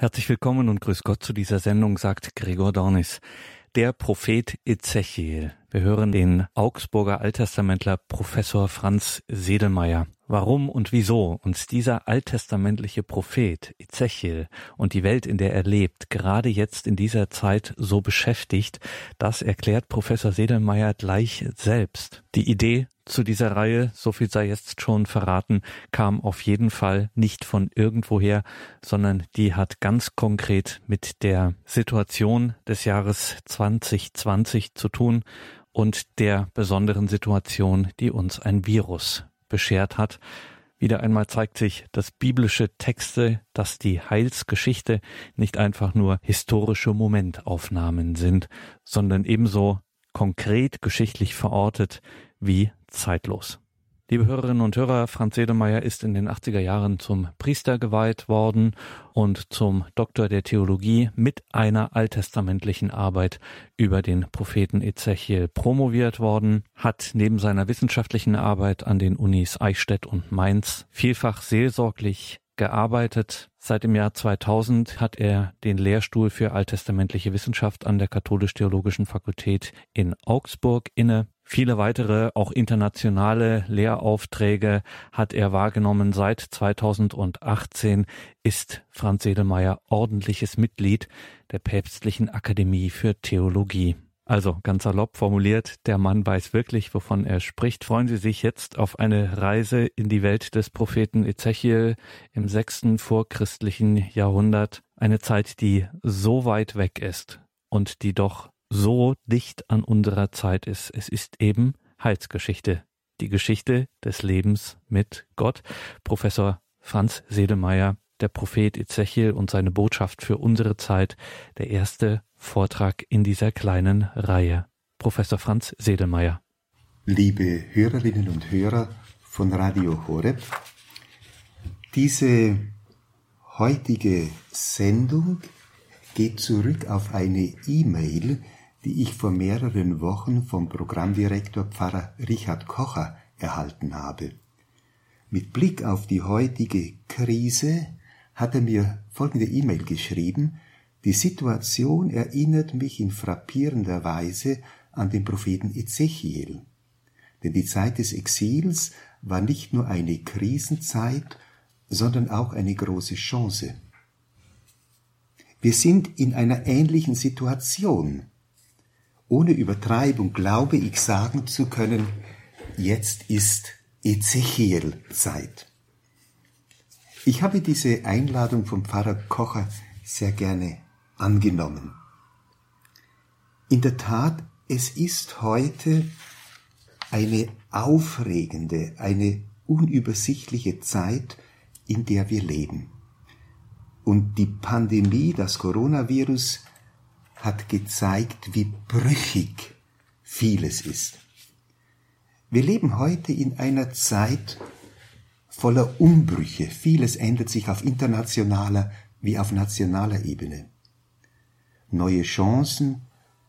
Herzlich willkommen und grüß Gott zu dieser Sendung, sagt Gregor Dornis. Der Prophet Ezechiel. Wir hören den Augsburger Alttestamentler Professor Franz Sedelmeier. Warum und wieso uns dieser alttestamentliche Prophet Ezechiel und die Welt, in der er lebt, gerade jetzt in dieser Zeit so beschäftigt, das erklärt Professor Sedelmeier gleich selbst. Die Idee zu dieser Reihe, so viel sei jetzt schon verraten, kam auf jeden Fall nicht von irgendwoher, sondern die hat ganz konkret mit der Situation des Jahres 2020 zu tun und der besonderen Situation, die uns ein Virus beschert hat. Wieder einmal zeigt sich, dass biblische Texte, dass die Heilsgeschichte nicht einfach nur historische Momentaufnahmen sind, sondern ebenso konkret geschichtlich verortet wie zeitlos. Liebe Hörerinnen und Hörer, Franz Sedemeyer ist in den 80er Jahren zum Priester geweiht worden und zum Doktor der Theologie mit einer alttestamentlichen Arbeit über den Propheten Ezechiel promoviert worden, hat neben seiner wissenschaftlichen Arbeit an den Unis Eichstätt und Mainz vielfach seelsorglich gearbeitet. Seit dem Jahr 2000 hat er den Lehrstuhl für alttestamentliche Wissenschaft an der Katholisch-Theologischen Fakultät in Augsburg inne. Viele weitere, auch internationale Lehraufträge hat er wahrgenommen. Seit 2018 ist Franz Sedelmeier ordentliches Mitglied der Päpstlichen Akademie für Theologie. Also ganz salopp formuliert, der Mann weiß wirklich, wovon er spricht. Freuen Sie sich jetzt auf eine Reise in die Welt des Propheten Ezechiel im sechsten vorchristlichen Jahrhundert. Eine Zeit, die so weit weg ist und die doch so dicht an unserer Zeit ist. Es ist eben Heilsgeschichte, die Geschichte des Lebens mit Gott. Professor Franz Sedemeyer, der Prophet Ezechiel und seine Botschaft für unsere Zeit, der erste Vortrag in dieser kleinen Reihe. Professor Franz Sedemeyer. Liebe Hörerinnen und Hörer von Radio Horeb, diese heutige Sendung geht zurück auf eine E-Mail, die ich vor mehreren Wochen vom Programmdirektor Pfarrer Richard Kocher erhalten habe. Mit Blick auf die heutige Krise hat er mir folgende E-Mail geschrieben, die Situation erinnert mich in frappierender Weise an den Propheten Ezechiel. Denn die Zeit des Exils war nicht nur eine Krisenzeit, sondern auch eine große Chance. Wir sind in einer ähnlichen Situation, ohne Übertreibung glaube ich sagen zu können, jetzt ist Ezechiel-Zeit. Ich habe diese Einladung vom Pfarrer Kocher sehr gerne angenommen. In der Tat, es ist heute eine aufregende, eine unübersichtliche Zeit, in der wir leben. Und die Pandemie, das Coronavirus, hat gezeigt, wie brüchig vieles ist. Wir leben heute in einer Zeit voller Umbrüche. Vieles ändert sich auf internationaler wie auf nationaler Ebene. Neue Chancen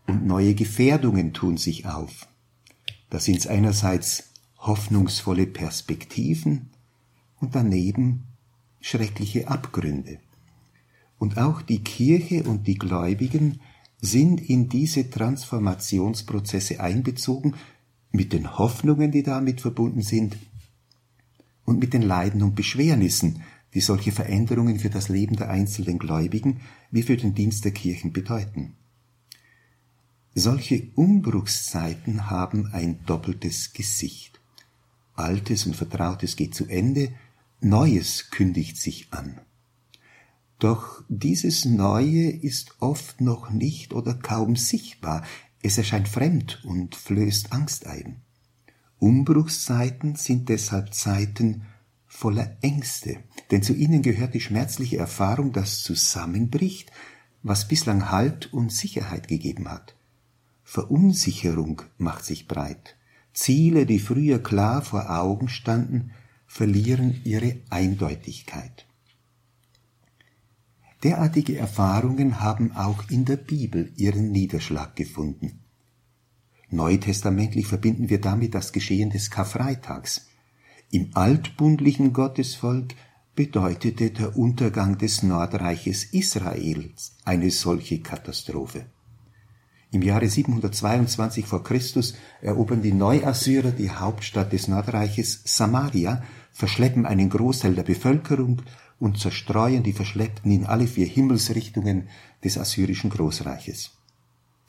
und neue Gefährdungen tun sich auf. Da sind einerseits hoffnungsvolle Perspektiven und daneben schreckliche Abgründe. Und auch die Kirche und die Gläubigen sind in diese Transformationsprozesse einbezogen, mit den Hoffnungen, die damit verbunden sind, und mit den Leiden und Beschwernissen, die solche Veränderungen für das Leben der einzelnen Gläubigen wie für den Dienst der Kirchen bedeuten. Solche Umbruchszeiten haben ein doppeltes Gesicht. Altes und Vertrautes geht zu Ende, Neues kündigt sich an. Doch dieses Neue ist oft noch nicht oder kaum sichtbar, es erscheint fremd und flößt Angst ein. Umbruchszeiten sind deshalb Zeiten voller Ängste, denn zu ihnen gehört die schmerzliche Erfahrung, dass zusammenbricht, was bislang Halt und Sicherheit gegeben hat. Verunsicherung macht sich breit. Ziele, die früher klar vor Augen standen, verlieren ihre Eindeutigkeit. Derartige Erfahrungen haben auch in der Bibel ihren Niederschlag gefunden. Neutestamentlich verbinden wir damit das Geschehen des Karfreitags. Im altbundlichen Gottesvolk bedeutete der Untergang des Nordreiches Israels eine solche Katastrophe. Im Jahre 722 vor Christus erobern die Neuassyrer die Hauptstadt des Nordreiches Samaria, verschleppen einen Großteil der Bevölkerung und zerstreuen die Verschleppten in alle vier Himmelsrichtungen des assyrischen Großreiches.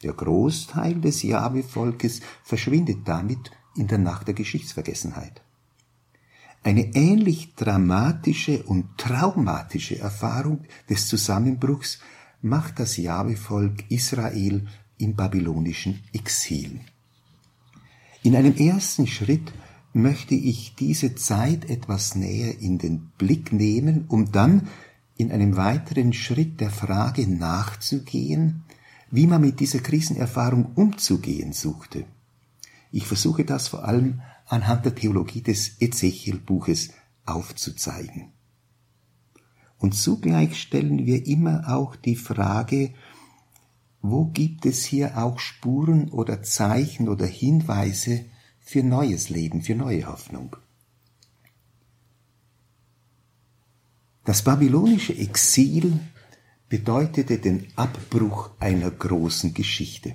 Der Großteil des Jahwe-Volkes verschwindet damit in der Nacht der Geschichtsvergessenheit. Eine ähnlich dramatische und traumatische Erfahrung des Zusammenbruchs macht das Jahwe-Volk Israel im babylonischen Exil. In einem ersten Schritt möchte ich diese Zeit etwas näher in den Blick nehmen, um dann in einem weiteren Schritt der Frage nachzugehen, wie man mit dieser Krisenerfahrung umzugehen suchte. Ich versuche das vor allem anhand der Theologie des Ezechiel-Buches aufzuzeigen. Und zugleich stellen wir immer auch die Frage, wo gibt es hier auch Spuren oder Zeichen oder Hinweise für neues Leben, für neue Hoffnung? Das babylonische Exil bedeutete den Abbruch einer großen Geschichte.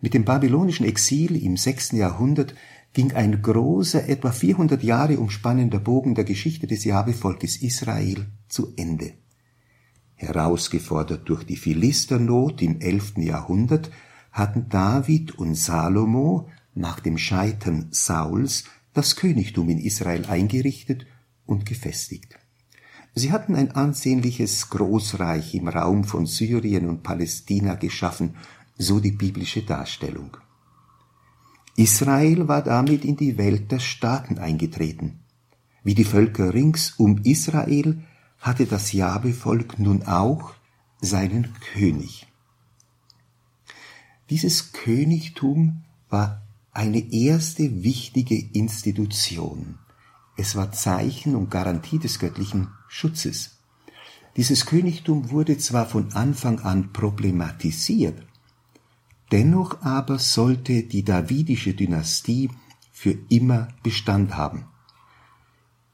Mit dem babylonischen Exil im sechsten Jahrhundert ging ein großer, etwa 400 Jahre umspannender Bogen der Geschichte des Jahwe-Volkes Israel zu Ende. Herausgefordert durch die Philisternot im elften Jahrhundert hatten David und Salomo nach dem Scheitern Sauls das Königtum in Israel eingerichtet und gefestigt. Sie hatten ein ansehnliches Großreich im Raum von Syrien und Palästina geschaffen, so die biblische Darstellung. Israel war damit in die Welt der Staaten eingetreten. Wie die Völker rings um Israel hatte das Jabevolk nun auch seinen König. Dieses Königtum war eine erste wichtige Institution. Es war Zeichen und Garantie des göttlichen Schutzes. Dieses Königtum wurde zwar von Anfang an problematisiert, dennoch aber sollte die davidische Dynastie für immer Bestand haben.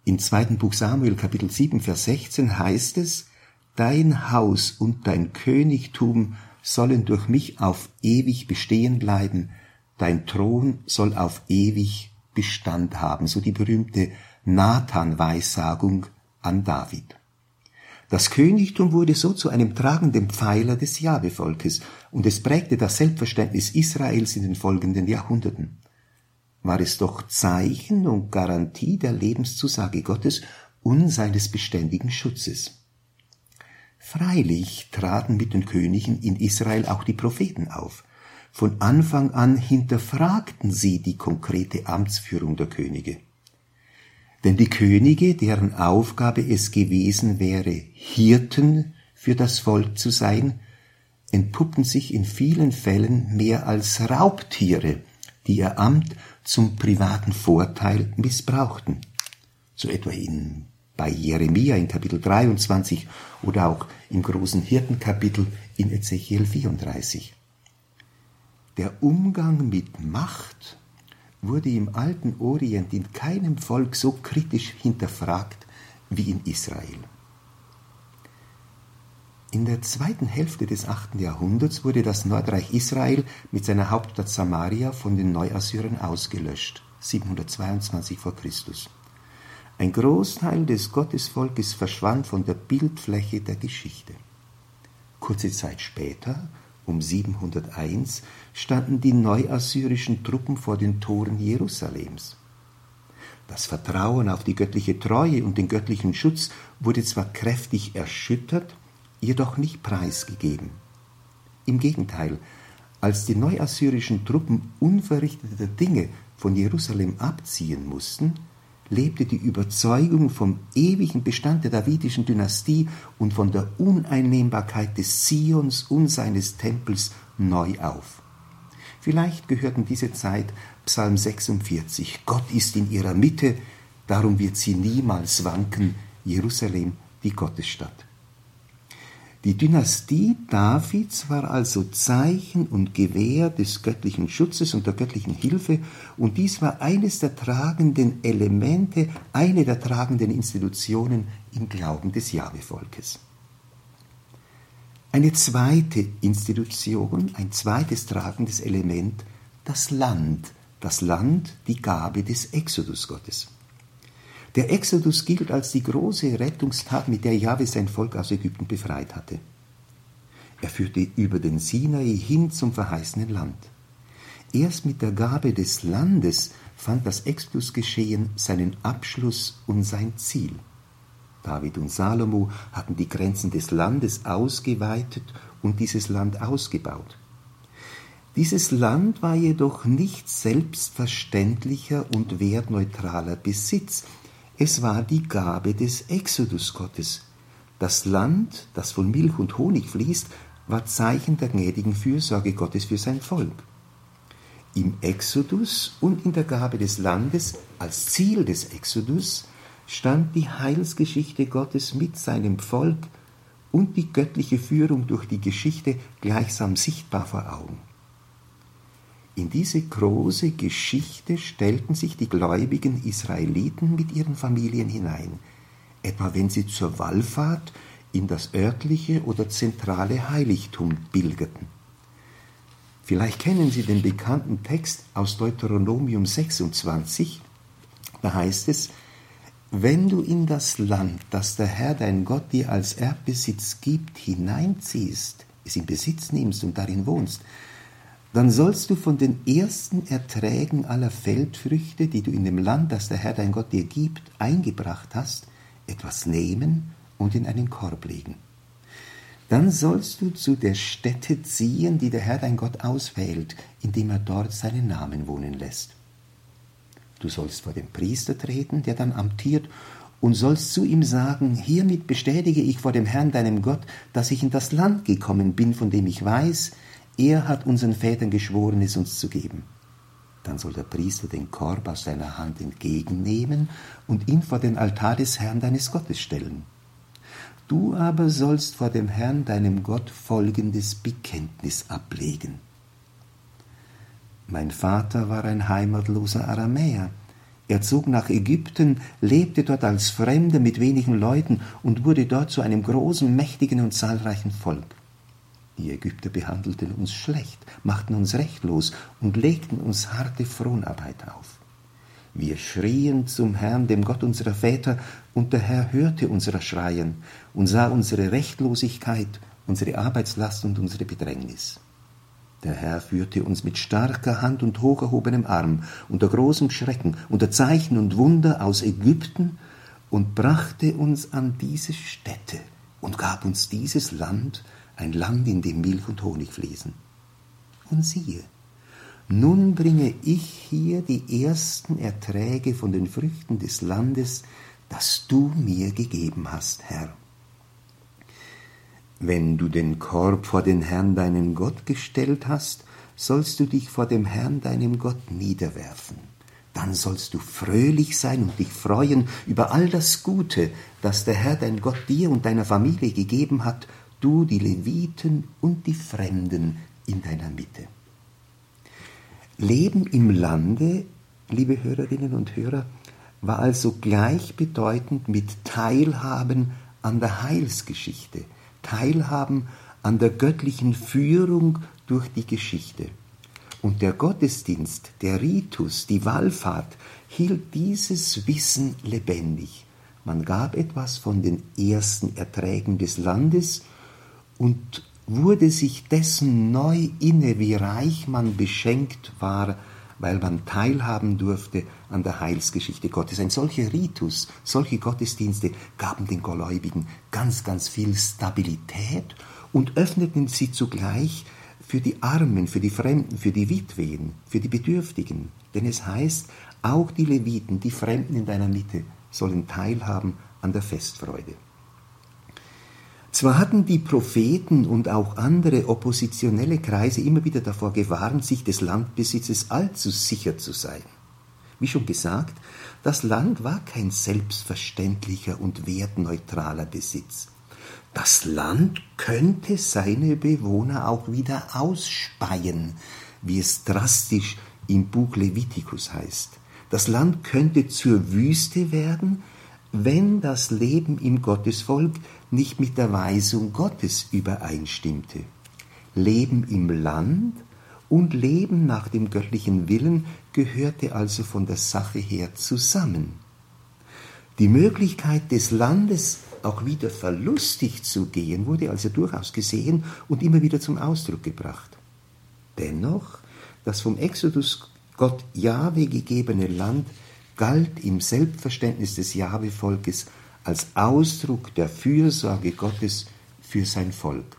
Im zweiten Buch Samuel Kapitel 7 Vers 16 heißt es, Dein Haus und dein Königtum sollen durch mich auf ewig bestehen bleiben, dein Thron soll auf ewig Bestand haben, so die berühmte Nathan-Weissagung an David. Das Königtum wurde so zu einem tragenden Pfeiler des Jahwe-Volkes und es prägte das Selbstverständnis Israels in den folgenden Jahrhunderten. War es doch Zeichen und Garantie der Lebenszusage Gottes und seines beständigen Schutzes. Freilich traten mit den Königen in Israel auch die Propheten auf. Von Anfang an hinterfragten sie die konkrete Amtsführung der Könige. Denn die Könige, deren Aufgabe es gewesen wäre, Hirten für das Volk zu sein, entpuppten sich in vielen Fällen mehr als Raubtiere, die ihr Amt zum privaten Vorteil missbrauchten. So etwa in, bei Jeremia in Kapitel 23 oder auch im großen Hirtenkapitel in Ezechiel 34. Der Umgang mit Macht wurde im alten Orient in keinem Volk so kritisch hinterfragt wie in Israel. In der zweiten Hälfte des achten Jahrhunderts wurde das Nordreich Israel mit seiner Hauptstadt Samaria von den Neuassyrern ausgelöscht, 722 v. Chr. Ein Großteil des Gottesvolkes verschwand von der Bildfläche der Geschichte. Kurze Zeit später um 701 standen die neuassyrischen Truppen vor den Toren Jerusalems. Das Vertrauen auf die göttliche Treue und den göttlichen Schutz wurde zwar kräftig erschüttert, jedoch nicht preisgegeben. Im Gegenteil, als die neuassyrischen Truppen unverrichteter Dinge von Jerusalem abziehen mussten, lebte die Überzeugung vom ewigen Bestand der davidischen Dynastie und von der Uneinnehmbarkeit des Zions und seines Tempels neu auf. Vielleicht gehörten diese Zeit Psalm 46. Gott ist in ihrer Mitte, darum wird sie niemals wanken, Jerusalem, die Gottesstadt. Die Dynastie Davids war also Zeichen und Gewähr des göttlichen Schutzes und der göttlichen Hilfe, und dies war eines der tragenden Elemente, eine der tragenden Institutionen im Glauben des Jahwe-Volkes. Eine zweite Institution, ein zweites tragendes Element, das Land, das Land, die Gabe des Exodus Gottes. Der Exodus gilt als die große Rettungstat, mit der Jahwe sein Volk aus Ägypten befreit hatte. Er führte über den Sinai hin zum verheißenen Land. Erst mit der Gabe des Landes fand das Exodusgeschehen seinen Abschluss und sein Ziel. David und Salomo hatten die Grenzen des Landes ausgeweitet und dieses Land ausgebaut. Dieses Land war jedoch nicht selbstverständlicher und wertneutraler Besitz, es war die Gabe des Exodus Gottes. Das Land, das von Milch und Honig fließt, war Zeichen der gnädigen Fürsorge Gottes für sein Volk. Im Exodus und in der Gabe des Landes als Ziel des Exodus stand die Heilsgeschichte Gottes mit seinem Volk und die göttliche Führung durch die Geschichte gleichsam sichtbar vor Augen. In diese große Geschichte stellten sich die gläubigen Israeliten mit ihren Familien hinein, etwa wenn sie zur Wallfahrt in das örtliche oder zentrale Heiligtum pilgerten. Vielleicht kennen Sie den bekannten Text aus Deuteronomium 26, da heißt es, wenn du in das Land, das der Herr dein Gott dir als Erbbesitz gibt, hineinziehst, es in Besitz nimmst und darin wohnst, dann sollst du von den ersten Erträgen aller Feldfrüchte, die du in dem Land, das der Herr dein Gott dir gibt, eingebracht hast, etwas nehmen und in einen Korb legen. Dann sollst du zu der Stätte ziehen, die der Herr dein Gott auswählt, indem er dort seinen Namen wohnen lässt. Du sollst vor den Priester treten, der dann amtiert, und sollst zu ihm sagen, hiermit bestätige ich vor dem Herrn deinem Gott, dass ich in das Land gekommen bin, von dem ich weiß, er hat unseren Vätern geschworen, es uns zu geben. Dann soll der Priester den Korb aus seiner Hand entgegennehmen und ihn vor den Altar des Herrn deines Gottes stellen. Du aber sollst vor dem Herrn deinem Gott folgendes Bekenntnis ablegen. Mein Vater war ein heimatloser Aramäer. Er zog nach Ägypten, lebte dort als Fremder mit wenigen Leuten und wurde dort zu einem großen, mächtigen und zahlreichen Volk. Die Ägypter behandelten uns schlecht, machten uns rechtlos und legten uns harte Fronarbeit auf. Wir schrien zum Herrn, dem Gott unserer Väter, und der Herr hörte unser Schreien und sah unsere Rechtlosigkeit, unsere Arbeitslast und unsere Bedrängnis. Der Herr führte uns mit starker Hand und hoch erhobenem Arm, unter großem Schrecken, unter Zeichen und Wunder aus Ägypten und brachte uns an diese Stätte und gab uns dieses Land, ein Land, in dem Milch und Honig fließen. Und siehe, nun bringe ich hier die ersten Erträge von den Früchten des Landes, das du mir gegeben hast, Herr. Wenn du den Korb vor den Herrn deinen Gott gestellt hast, sollst du dich vor dem Herrn deinem Gott niederwerfen. Dann sollst du fröhlich sein und dich freuen über all das Gute, das der Herr dein Gott dir und deiner Familie gegeben hat du die Leviten und die Fremden in deiner Mitte. Leben im Lande, liebe Hörerinnen und Hörer, war also gleichbedeutend mit Teilhaben an der Heilsgeschichte, Teilhaben an der göttlichen Führung durch die Geschichte. Und der Gottesdienst, der Ritus, die Wallfahrt hielt dieses Wissen lebendig. Man gab etwas von den ersten Erträgen des Landes und wurde sich dessen neu inne, wie reich man beschenkt war, weil man teilhaben durfte an der Heilsgeschichte Gottes. Ein solcher Ritus, solche Gottesdienste gaben den Gläubigen ganz, ganz viel Stabilität und öffneten sie zugleich für die Armen, für die Fremden, für die Witwen, für die Bedürftigen. Denn es heißt, auch die Leviten, die Fremden in deiner Mitte, sollen teilhaben an der Festfreude. Zwar hatten die Propheten und auch andere oppositionelle Kreise immer wieder davor gewarnt, sich des Landbesitzes allzu sicher zu sein. Wie schon gesagt, das Land war kein selbstverständlicher und wertneutraler Besitz. das Land könnte seine Bewohner auch wieder ausspeien, wie es drastisch im Buch Levitikus heißt. Das Land könnte zur Wüste werden, wenn das Leben im Gottesvolk nicht mit der Weisung Gottes übereinstimmte. Leben im Land und Leben nach dem göttlichen Willen gehörte also von der Sache her zusammen. Die Möglichkeit des Landes auch wieder verlustig zu gehen, wurde also durchaus gesehen und immer wieder zum Ausdruck gebracht. Dennoch, das vom Exodus Gott Jahwe gegebene Land galt im Selbstverständnis des Jahwe-Volkes als Ausdruck der Fürsorge Gottes für sein Volk.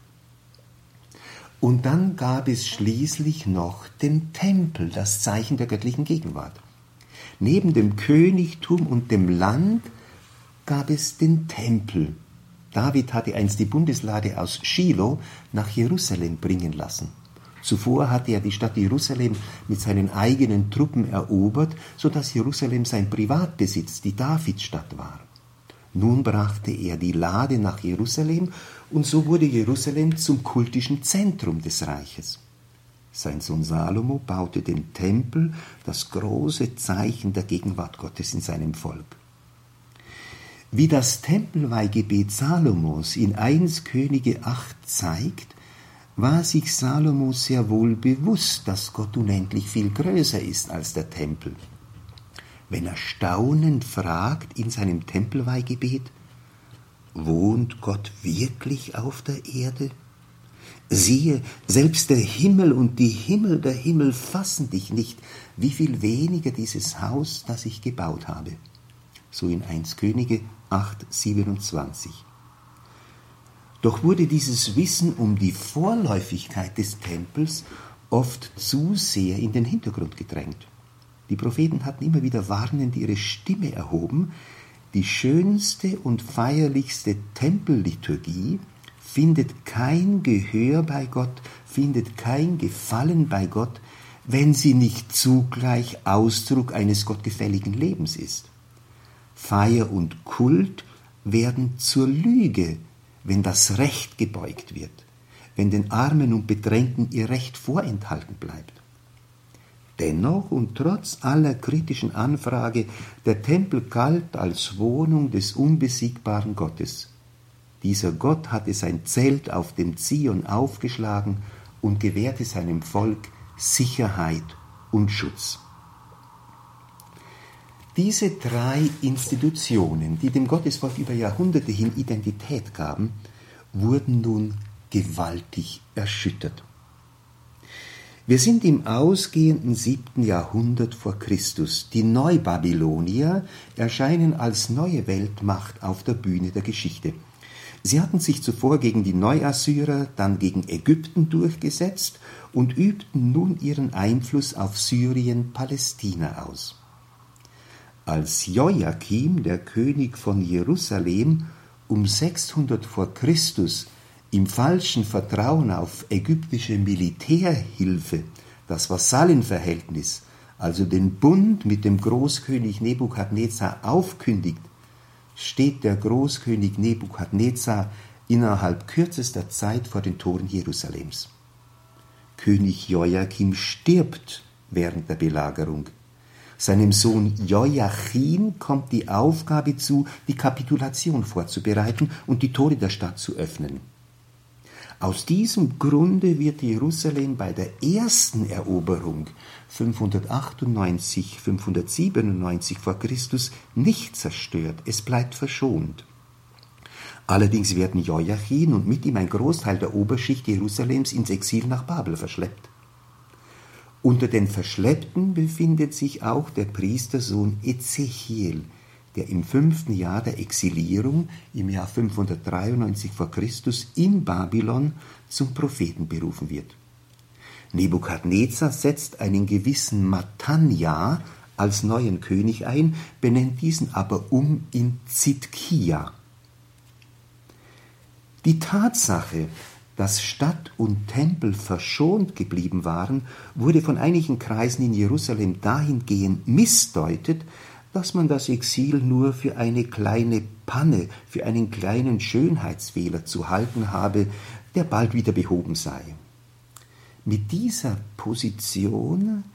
Und dann gab es schließlich noch den Tempel, das Zeichen der göttlichen Gegenwart. Neben dem Königtum und dem Land gab es den Tempel. David hatte einst die Bundeslade aus Shiloh nach Jerusalem bringen lassen. Zuvor hatte er die Stadt Jerusalem mit seinen eigenen Truppen erobert, so dass Jerusalem sein Privatbesitz, die Davidstadt war. Nun brachte er die Lade nach Jerusalem und so wurde Jerusalem zum kultischen Zentrum des Reiches. Sein Sohn Salomo baute den Tempel, das große Zeichen der Gegenwart Gottes in seinem Volk. Wie das Tempelweihgebet Salomos in 1 Könige 8 zeigt, war sich Salomo sehr wohl bewusst, dass Gott unendlich viel größer ist als der Tempel. Wenn er staunend fragt in seinem Tempelweihgebet, wohnt Gott wirklich auf der Erde? Siehe, selbst der Himmel und die Himmel der Himmel fassen dich nicht, wie viel weniger dieses Haus, das ich gebaut habe. So in 1 Könige 8, 27. Doch wurde dieses Wissen um die Vorläufigkeit des Tempels oft zu sehr in den Hintergrund gedrängt. Die Propheten hatten immer wieder warnend ihre Stimme erhoben, die schönste und feierlichste Tempelliturgie findet kein Gehör bei Gott, findet kein Gefallen bei Gott, wenn sie nicht zugleich Ausdruck eines gottgefälligen Lebens ist. Feier und Kult werden zur Lüge, wenn das Recht gebeugt wird, wenn den Armen und Bedrängten ihr Recht vorenthalten bleibt. Dennoch und trotz aller kritischen Anfrage, der Tempel galt als Wohnung des unbesiegbaren Gottes. Dieser Gott hatte sein Zelt auf dem Zion aufgeschlagen und gewährte seinem Volk Sicherheit und Schutz. Diese drei Institutionen, die dem Gottesvolk über Jahrhunderte hin Identität gaben, wurden nun gewaltig erschüttert. Wir sind im ausgehenden siebten Jahrhundert vor Christus. Die Neubabylonier erscheinen als neue Weltmacht auf der Bühne der Geschichte. Sie hatten sich zuvor gegen die Neuassyrer, dann gegen Ägypten durchgesetzt und übten nun ihren Einfluss auf Syrien, Palästina aus. Als Joachim, der König von Jerusalem, um 600 vor Christus im falschen Vertrauen auf ägyptische Militärhilfe das Vassallenverhältnis, also den Bund mit dem Großkönig Nebukadnezar aufkündigt, steht der Großkönig Nebukadnezar innerhalb kürzester Zeit vor den Toren Jerusalems. König Joachim stirbt während der Belagerung. Seinem Sohn Joachim kommt die Aufgabe zu, die Kapitulation vorzubereiten und die Tore der Stadt zu öffnen. Aus diesem Grunde wird Jerusalem bei der ersten Eroberung 598, 597 vor Christus nicht zerstört, es bleibt verschont. Allerdings werden Joachim und mit ihm ein Großteil der Oberschicht Jerusalems ins Exil nach Babel verschleppt. Unter den Verschleppten befindet sich auch der Priestersohn Ezechiel, der im fünften Jahr der Exilierung im Jahr 593 vor Christus in Babylon zum Propheten berufen wird. Nebukadnezar setzt einen gewissen Matanja als neuen König ein, benennt diesen aber um in Zitkia. Die Tatsache, dass Stadt und Tempel verschont geblieben waren, wurde von einigen Kreisen in Jerusalem dahingehend missdeutet, dass man das Exil nur für eine kleine Panne, für einen kleinen Schönheitsfehler zu halten habe, der bald wieder behoben sei. Mit dieser Position,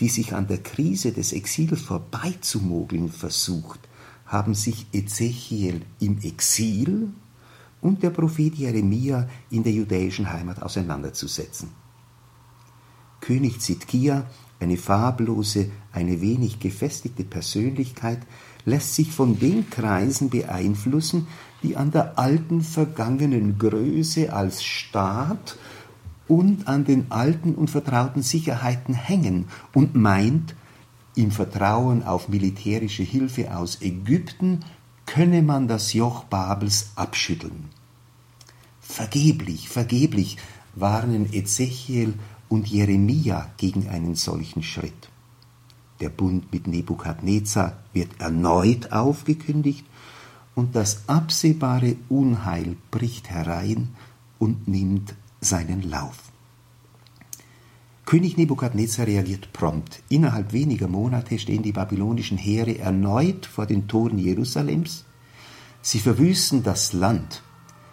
die sich an der Krise des Exils vorbeizumogeln versucht, haben sich Ezechiel im Exil und der Prophet Jeremia in der jüdischen Heimat auseinanderzusetzen. König Zitkia, eine farblose, eine wenig gefestigte Persönlichkeit, lässt sich von den Kreisen beeinflussen, die an der alten vergangenen Größe als Staat und an den alten und vertrauten Sicherheiten hängen und meint, im Vertrauen auf militärische Hilfe aus Ägypten könne man das Joch Babels abschütteln. Vergeblich, vergeblich warnen Ezechiel und Jeremia gegen einen solchen Schritt. Der Bund mit Nebukadnezar wird erneut aufgekündigt und das absehbare Unheil bricht herein und nimmt seinen Lauf. König Nebukadnezar reagiert prompt. Innerhalb weniger Monate stehen die babylonischen Heere erneut vor den Toren Jerusalems. Sie verwüsten das Land.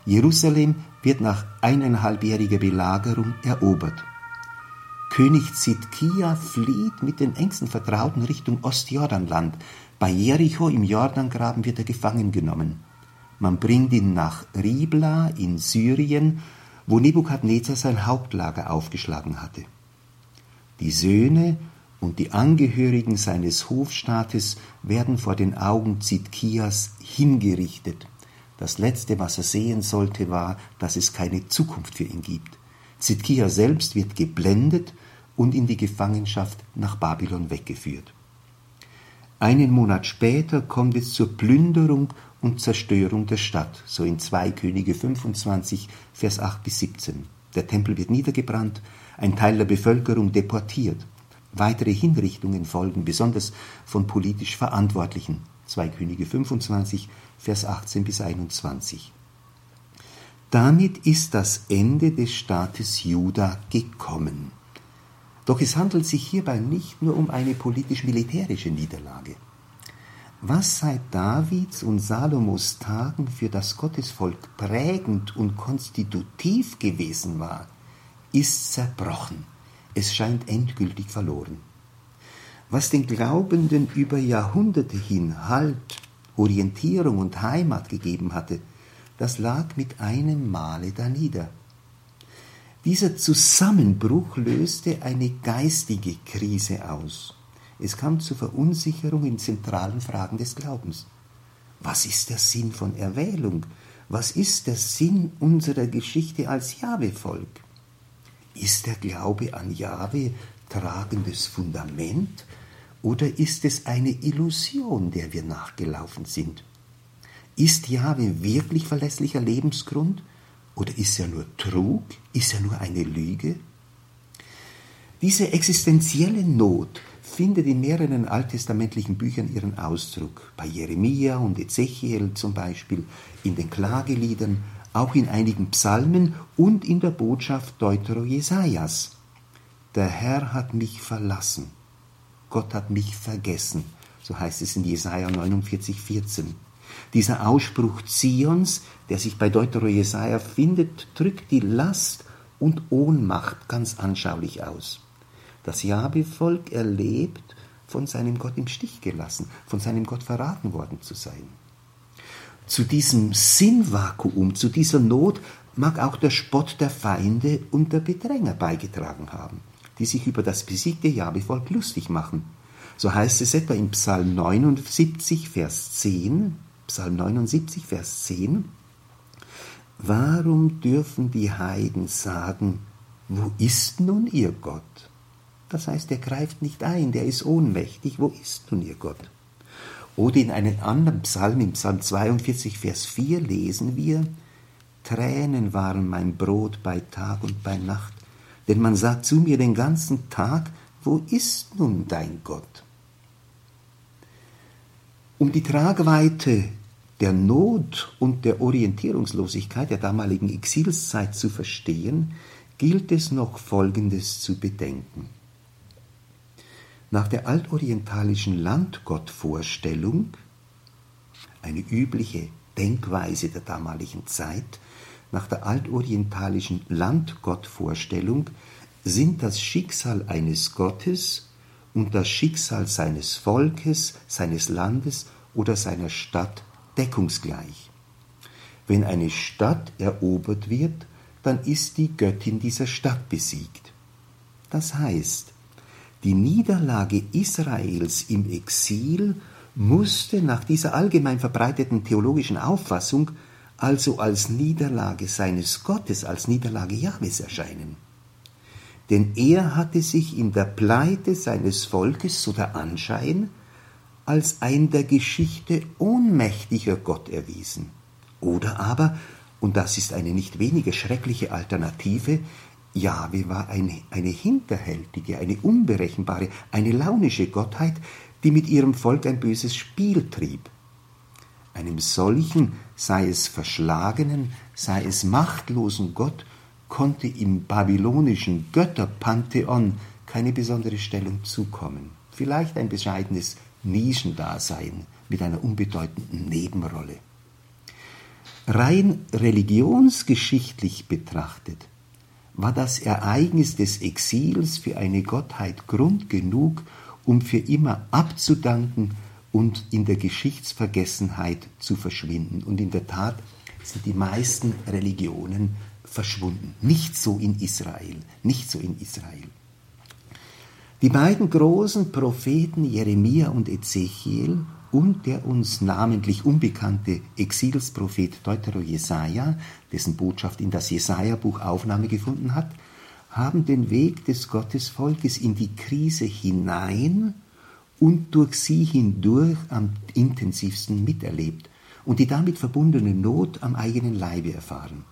Jerusalem wird nach eineinhalbjähriger Belagerung erobert. König Zidkia flieht mit den engsten Vertrauten Richtung Ostjordanland. Bei Jericho im Jordangraben wird er gefangen genommen. Man bringt ihn nach Ribla in Syrien, wo Nebukadnezar sein Hauptlager aufgeschlagen hatte. Die Söhne und die Angehörigen seines Hofstaates werden vor den Augen Zidkias hingerichtet. Das Letzte, was er sehen sollte, war, dass es keine Zukunft für ihn gibt. Zidkia selbst wird geblendet und in die Gefangenschaft nach Babylon weggeführt. Einen Monat später kommt es zur Plünderung und Zerstörung der Stadt, so in 2 Könige 25, Vers 8 bis 17. Der Tempel wird niedergebrannt, ein Teil der Bevölkerung deportiert. Weitere Hinrichtungen folgen, besonders von politisch Verantwortlichen. 2 Könige 25, Vers 18 bis 21. Damit ist das Ende des Staates Juda gekommen. Doch es handelt sich hierbei nicht nur um eine politisch-militärische Niederlage. Was seit Davids und Salomos Tagen für das Gottesvolk prägend und konstitutiv gewesen war, ist zerbrochen. Es scheint endgültig verloren. Was den Glaubenden über Jahrhunderte hin Halt, Orientierung und Heimat gegeben hatte, das lag mit einem Male danieder. Dieser Zusammenbruch löste eine geistige Krise aus. Es kam zur Verunsicherung in zentralen Fragen des Glaubens. Was ist der Sinn von Erwählung? Was ist der Sinn unserer Geschichte als Jahwe-Volk? Ist der Glaube an Jahwe tragendes Fundament oder ist es eine Illusion, der wir nachgelaufen sind? Ist Jahwe wirklich verlässlicher Lebensgrund? Oder ist er nur Trug? Ist er nur eine Lüge? Diese existenzielle Not findet in mehreren alttestamentlichen Büchern ihren Ausdruck. Bei Jeremia und Ezechiel zum Beispiel, in den Klageliedern, auch in einigen Psalmen und in der Botschaft Deutero Jesajas. Der Herr hat mich verlassen. Gott hat mich vergessen. So heißt es in Jesaja 49, 14. Dieser Ausspruch Zions, der sich bei Deutero Jesaja findet, drückt die Last und Ohnmacht ganz anschaulich aus. Das Jahwe-Volk erlebt, von seinem Gott im Stich gelassen, von seinem Gott verraten worden zu sein. Zu diesem Sinnvakuum, zu dieser Not mag auch der Spott der Feinde und der Bedränger beigetragen haben, die sich über das besiegte Jahwe-Volk lustig machen. So heißt es etwa im Psalm 79, Vers 10, Psalm 79, Vers 10, Warum dürfen die Heiden sagen, wo ist nun ihr Gott? Das heißt, er greift nicht ein, der ist ohnmächtig, wo ist nun ihr Gott? Oder in einem anderen Psalm, im Psalm 42, Vers 4 lesen wir, Tränen waren mein Brot bei Tag und bei Nacht, denn man sagt zu mir den ganzen Tag, wo ist nun dein Gott? Um die Tragweite der Not und der Orientierungslosigkeit der damaligen Exilszeit zu verstehen, gilt es noch Folgendes zu bedenken. Nach der altorientalischen Landgottvorstellung, eine übliche Denkweise der damaligen Zeit, nach der altorientalischen Landgottvorstellung sind das Schicksal eines Gottes und das Schicksal seines Volkes, seines Landes oder seiner Stadt deckungsgleich. Wenn eine Stadt erobert wird, dann ist die Göttin dieser Stadt besiegt. Das heißt, die Niederlage Israels im Exil musste nach dieser allgemein verbreiteten theologischen Auffassung also als Niederlage seines Gottes, als Niederlage Jahwes erscheinen. Denn er hatte sich in der Pleite seines Volkes, so der Anschein, als ein der Geschichte ohnmächtiger Gott erwiesen. Oder aber, und das ist eine nicht weniger schreckliche Alternative, Jahwe war eine, eine hinterhältige, eine unberechenbare, eine launische Gottheit, die mit ihrem Volk ein böses Spiel trieb. Einem solchen, sei es verschlagenen, sei es machtlosen Gott, konnte im babylonischen Götterpantheon keine besondere Stellung zukommen. Vielleicht ein bescheidenes Nischendasein mit einer unbedeutenden Nebenrolle. Rein religionsgeschichtlich betrachtet war das Ereignis des Exils für eine Gottheit Grund genug, um für immer abzudanken und in der Geschichtsvergessenheit zu verschwinden. Und in der Tat sind die meisten Religionen verschwunden. Nicht so in Israel, nicht so in Israel. Die beiden großen Propheten Jeremia und Ezechiel und der uns namentlich unbekannte Exilsprophet Deutero Jesaja, dessen Botschaft in das Jesaja-Buch Aufnahme gefunden hat, haben den Weg des Gottesvolkes in die Krise hinein und durch sie hindurch am intensivsten miterlebt und die damit verbundene Not am eigenen Leibe erfahren.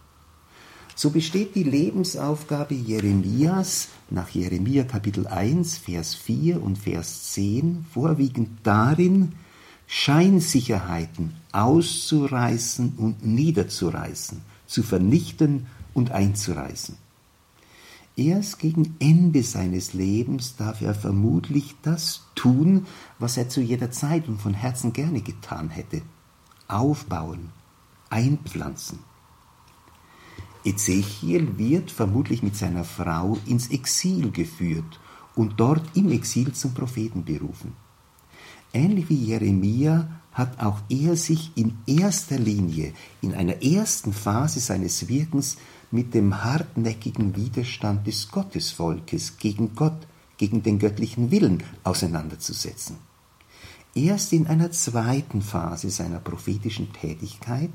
So besteht die Lebensaufgabe Jeremias nach Jeremia Kapitel 1, Vers 4 und Vers 10 vorwiegend darin, Scheinsicherheiten auszureißen und niederzureißen, zu vernichten und einzureißen. Erst gegen Ende seines Lebens darf er vermutlich das tun, was er zu jeder Zeit und von Herzen gerne getan hätte. Aufbauen, einpflanzen. Ezechiel wird vermutlich mit seiner Frau ins Exil geführt und dort im Exil zum Propheten berufen. Ähnlich wie Jeremia hat auch er sich in erster Linie, in einer ersten Phase seines Wirkens mit dem hartnäckigen Widerstand des Gottesvolkes gegen Gott, gegen den göttlichen Willen auseinanderzusetzen. Erst in einer zweiten Phase seiner prophetischen Tätigkeit,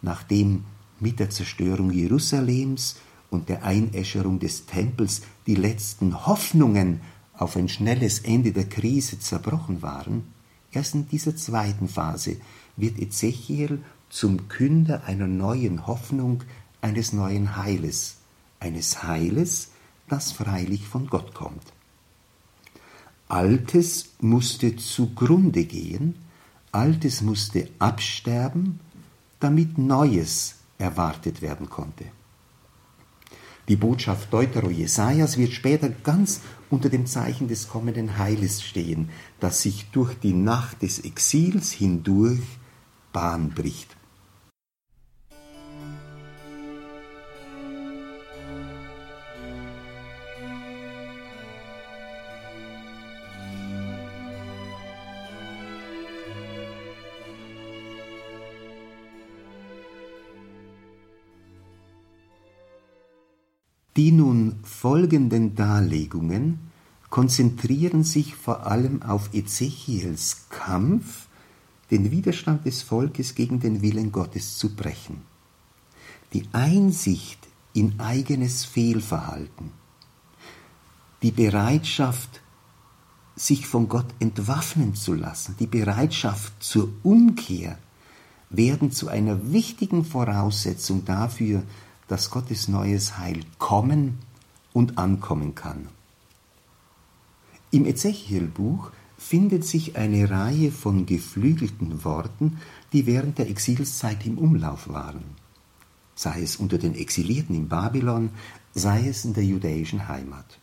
nachdem mit der Zerstörung Jerusalems und der Einäscherung des Tempels die letzten Hoffnungen auf ein schnelles Ende der Krise zerbrochen waren, erst in dieser zweiten Phase wird Ezechiel zum Künder einer neuen Hoffnung eines neuen Heiles, eines Heiles, das freilich von Gott kommt. Altes musste zugrunde gehen, Altes musste absterben, damit Neues erwartet werden konnte. Die Botschaft Deutero Jesajas wird später ganz unter dem Zeichen des kommenden Heiles stehen, das sich durch die Nacht des Exils hindurch Bahn bricht. Die nun folgenden Darlegungen konzentrieren sich vor allem auf Ezechiels Kampf, den Widerstand des Volkes gegen den Willen Gottes zu brechen. Die Einsicht in eigenes Fehlverhalten, die Bereitschaft, sich von Gott entwaffnen zu lassen, die Bereitschaft zur Umkehr werden zu einer wichtigen Voraussetzung dafür, dass Gottes neues Heil kommen und ankommen kann. Im Ezechiel-Buch findet sich eine Reihe von geflügelten Worten, die während der Exilszeit im Umlauf waren, sei es unter den Exilierten in Babylon, sei es in der judäischen Heimat.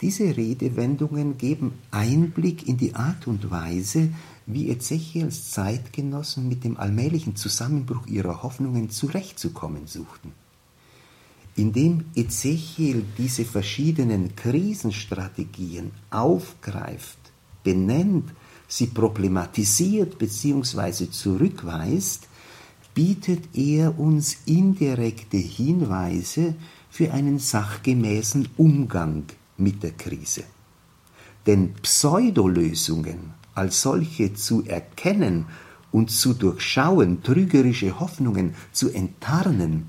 Diese Redewendungen geben Einblick in die Art und Weise, wie Ezechiels Zeitgenossen mit dem allmählichen Zusammenbruch ihrer Hoffnungen zurechtzukommen suchten. Indem Ezechiel diese verschiedenen Krisenstrategien aufgreift, benennt, sie problematisiert bzw. zurückweist, bietet er uns indirekte Hinweise für einen sachgemäßen Umgang mit der Krise. Denn Pseudolösungen als solche zu erkennen und zu durchschauen, trügerische Hoffnungen zu enttarnen,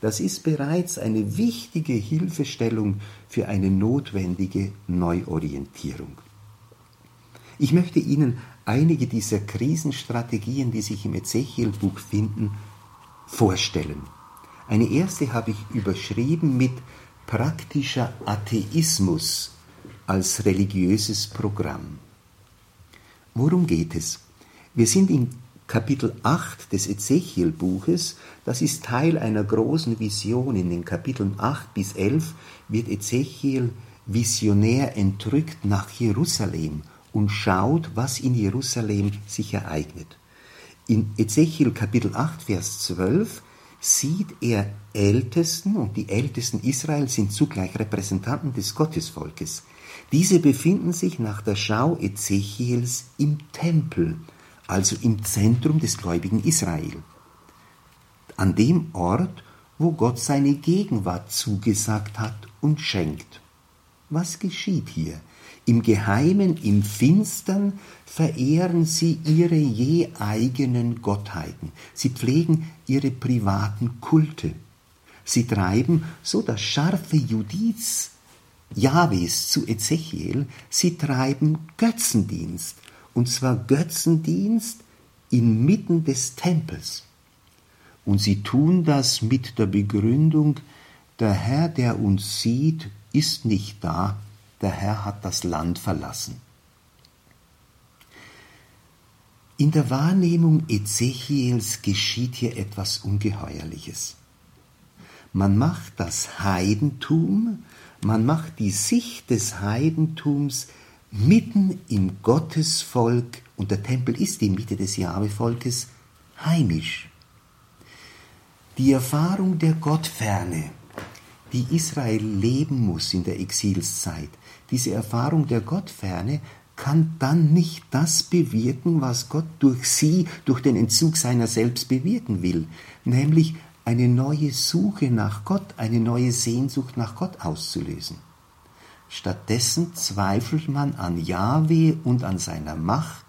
das ist bereits eine wichtige Hilfestellung für eine notwendige Neuorientierung. Ich möchte Ihnen einige dieser Krisenstrategien, die sich im Ezechiel-Buch finden, vorstellen. Eine erste habe ich überschrieben mit praktischer Atheismus als religiöses Programm. Worum geht es? Wir sind im Kapitel 8 des Ezechiel-Buches, das ist Teil einer großen Vision. In den Kapiteln 8 bis 11 wird Ezechiel visionär entrückt nach Jerusalem und schaut, was in Jerusalem sich ereignet. In Ezechiel Kapitel 8, Vers 12 sieht er Ältesten, und die Ältesten Israels sind zugleich Repräsentanten des Gottesvolkes. Diese befinden sich nach der Schau Ezechiels im Tempel, also im Zentrum des gläubigen Israel, an dem Ort, wo Gott seine Gegenwart zugesagt hat und schenkt. Was geschieht hier? Im Geheimen, im Finstern verehren sie ihre je eigenen Gottheiten. Sie pflegen ihre privaten Kulte. Sie treiben, so das scharfe Judiz Jahwes zu Ezechiel, sie treiben Götzendienst, und zwar Götzendienst inmitten des Tempels. Und sie tun das mit der Begründung, der Herr, der uns sieht, ist nicht da, der Herr hat das Land verlassen. In der Wahrnehmung Ezechiels geschieht hier etwas Ungeheuerliches. Man macht das Heidentum, man macht die Sicht des Heidentums mitten im Gottesvolk, und der Tempel ist die Mitte des Jahwe-Volkes, heimisch. Die Erfahrung der Gottferne, die Israel leben muss in der Exilszeit, diese Erfahrung der Gottferne kann dann nicht das bewirken, was Gott durch sie, durch den Entzug seiner selbst bewirken will, nämlich eine neue Suche nach Gott, eine neue Sehnsucht nach Gott auszulösen. Stattdessen zweifelt man an Jahwe und an seiner Macht.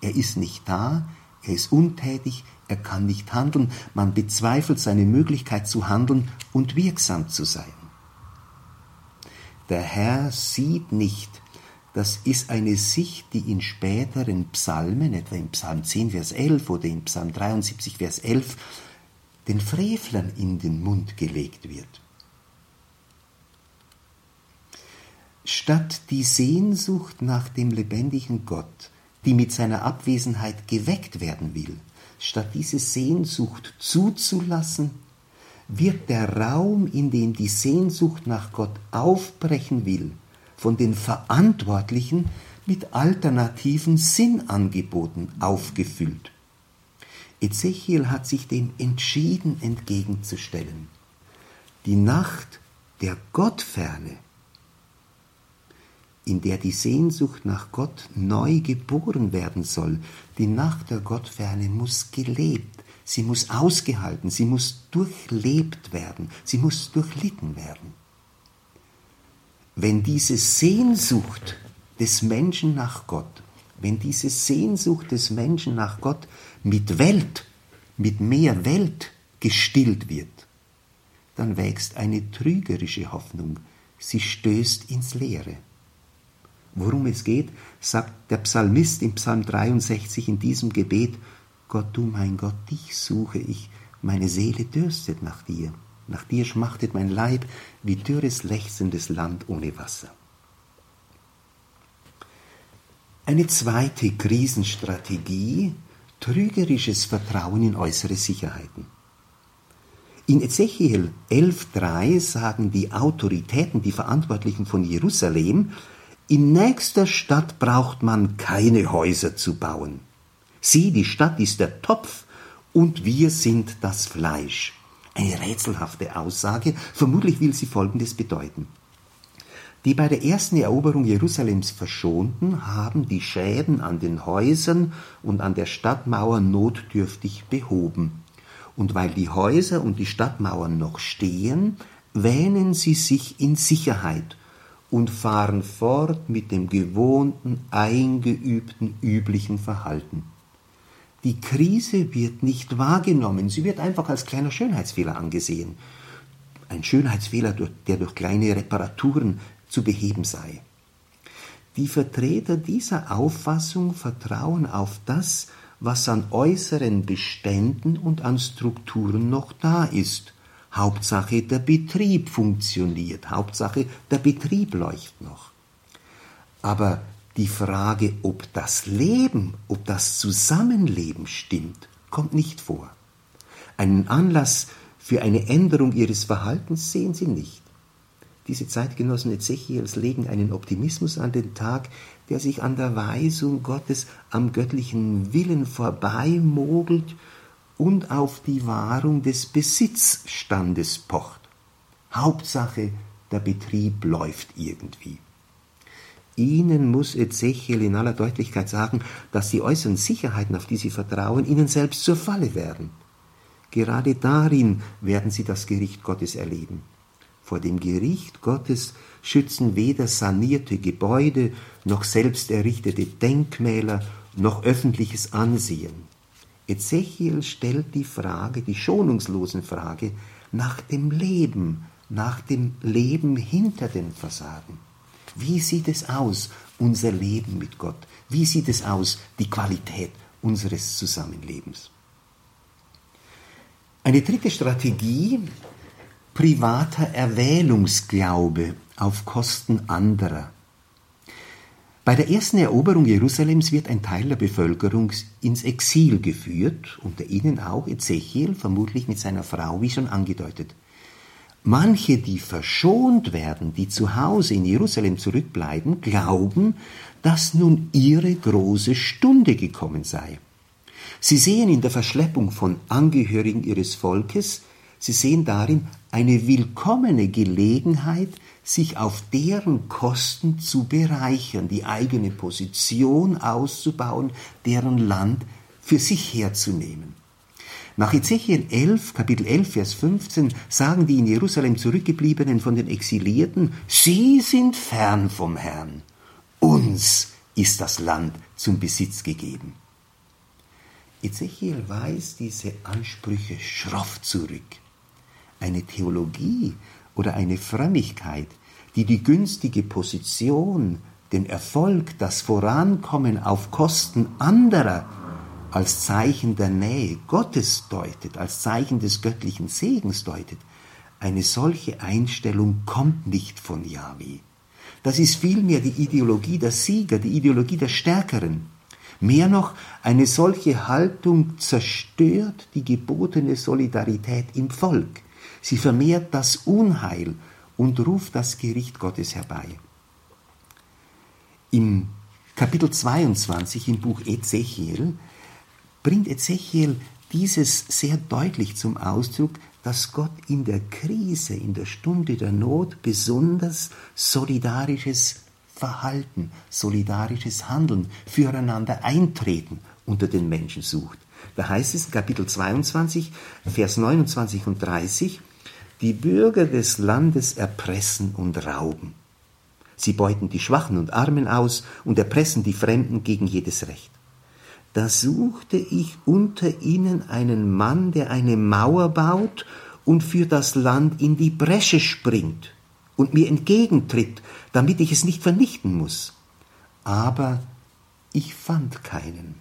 Er ist nicht da, er ist untätig, er kann nicht handeln, man bezweifelt seine Möglichkeit zu handeln und wirksam zu sein. Der Herr sieht nicht. Das ist eine Sicht, die in späteren Psalmen, etwa im Psalm 10, Vers 11 oder im Psalm 73, Vers 11, den Frevlern in den Mund gelegt wird. Statt die Sehnsucht nach dem lebendigen Gott, die mit seiner Abwesenheit geweckt werden will, statt diese Sehnsucht zuzulassen, wird der Raum, in dem die Sehnsucht nach Gott aufbrechen will, von den Verantwortlichen mit alternativen Sinnangeboten aufgefüllt. Ezechiel hat sich dem entschieden entgegenzustellen. Die Nacht der Gottferne, in der die Sehnsucht nach Gott neu geboren werden soll, die Nacht der Gottferne muss gelebt, sie muss ausgehalten, sie muss durchlebt werden, sie muss durchlitten werden. Wenn diese Sehnsucht des Menschen nach Gott, wenn diese Sehnsucht des Menschen nach Gott mit Welt, mit mehr Welt gestillt wird, dann wächst eine trügerische Hoffnung, sie stößt ins Leere. Worum es geht, sagt der Psalmist im Psalm 63 in diesem Gebet, Gott, du mein Gott, dich suche ich, meine Seele dürstet nach dir, nach dir schmachtet mein Leib wie dürres, lechzendes Land ohne Wasser. Eine zweite Krisenstrategie, trügerisches Vertrauen in äußere Sicherheiten. In Ezechiel 11.3 sagen die Autoritäten, die Verantwortlichen von Jerusalem, in nächster Stadt braucht man keine Häuser zu bauen. Sie, die Stadt ist der Topf und wir sind das Fleisch. Eine rätselhafte Aussage, vermutlich will sie Folgendes bedeuten. Die bei der ersten Eroberung Jerusalems Verschonten haben die Schäden an den Häusern und an der Stadtmauer notdürftig behoben. Und weil die Häuser und die Stadtmauern noch stehen, wähnen sie sich in Sicherheit und fahren fort mit dem gewohnten, eingeübten, üblichen Verhalten. Die Krise wird nicht wahrgenommen, sie wird einfach als kleiner Schönheitsfehler angesehen. Ein Schönheitsfehler, der durch kleine Reparaturen zu beheben sei. Die Vertreter dieser Auffassung vertrauen auf das, was an äußeren Beständen und an Strukturen noch da ist. Hauptsache der Betrieb funktioniert, Hauptsache der Betrieb läuft noch. Aber die Frage, ob das Leben, ob das Zusammenleben stimmt, kommt nicht vor. Einen Anlass für eine Änderung ihres Verhaltens sehen sie nicht. Diese Zeitgenossen Ezechiels legen einen Optimismus an den Tag, der sich an der Weisung Gottes am göttlichen Willen vorbeimogelt und auf die Wahrung des Besitzstandes pocht. Hauptsache, der Betrieb läuft irgendwie. Ihnen muss Ezechiel in aller Deutlichkeit sagen, dass die äußeren Sicherheiten, auf die sie vertrauen, ihnen selbst zur Falle werden. Gerade darin werden sie das Gericht Gottes erleben. Vor dem Gericht Gottes schützen weder sanierte Gebäude noch selbst errichtete Denkmäler noch öffentliches Ansehen. Ezechiel stellt die Frage, die schonungslosen Frage, nach dem Leben, nach dem Leben hinter den Fassaden. Wie sieht es aus, unser Leben mit Gott? Wie sieht es aus, die Qualität unseres Zusammenlebens? Eine dritte Strategie privater Erwählungsglaube auf Kosten anderer. Bei der ersten Eroberung Jerusalems wird ein Teil der Bevölkerung ins Exil geführt, unter ihnen auch Ezechiel, vermutlich mit seiner Frau, wie schon angedeutet. Manche, die verschont werden, die zu Hause in Jerusalem zurückbleiben, glauben, dass nun ihre große Stunde gekommen sei. Sie sehen in der Verschleppung von Angehörigen ihres Volkes Sie sehen darin eine willkommene Gelegenheit, sich auf deren Kosten zu bereichern, die eigene Position auszubauen, deren Land für sich herzunehmen. Nach Ezechiel 11, Kapitel 11, Vers 15 sagen die in Jerusalem zurückgebliebenen von den Exilierten, Sie sind fern vom Herrn. Uns ist das Land zum Besitz gegeben. Ezechiel weist diese Ansprüche schroff zurück eine Theologie oder eine Frömmigkeit, die die günstige Position, den Erfolg, das Vorankommen auf Kosten anderer als Zeichen der Nähe Gottes deutet, als Zeichen des göttlichen Segens deutet, eine solche Einstellung kommt nicht von Yahweh. Das ist vielmehr die Ideologie der Sieger, die Ideologie der Stärkeren. Mehr noch, eine solche Haltung zerstört die gebotene Solidarität im Volk. Sie vermehrt das Unheil und ruft das Gericht Gottes herbei. Im Kapitel 22 im Buch Ezechiel bringt Ezechiel dieses sehr deutlich zum Ausdruck, dass Gott in der Krise, in der Stunde der Not besonders solidarisches Verhalten, solidarisches Handeln, füreinander eintreten unter den Menschen sucht. Da heißt es in Kapitel 22, Vers 29 und 30, die Bürger des Landes erpressen und rauben. Sie beuten die Schwachen und Armen aus und erpressen die Fremden gegen jedes Recht. Da suchte ich unter ihnen einen Mann, der eine Mauer baut und für das Land in die Bresche springt und mir entgegentritt, damit ich es nicht vernichten muss. Aber ich fand keinen.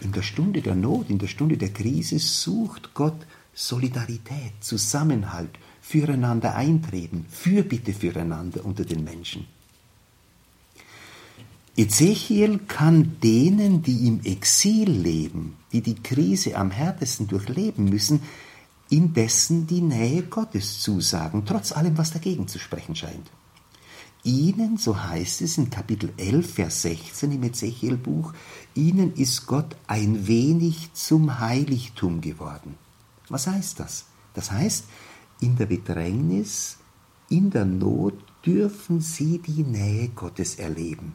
In der Stunde der Not, in der Stunde der Krise sucht Gott Solidarität, Zusammenhalt, füreinander eintreten, Fürbitte füreinander unter den Menschen. Ezechiel kann denen, die im Exil leben, die die Krise am härtesten durchleben müssen, indessen die Nähe Gottes zusagen, trotz allem, was dagegen zu sprechen scheint. Ihnen, so heißt es in Kapitel 11, Vers 16 im Ezechiel-Buch, ihnen ist Gott ein wenig zum Heiligtum geworden. Was heißt das? Das heißt, in der Bedrängnis, in der Not dürfen sie die Nähe Gottes erleben.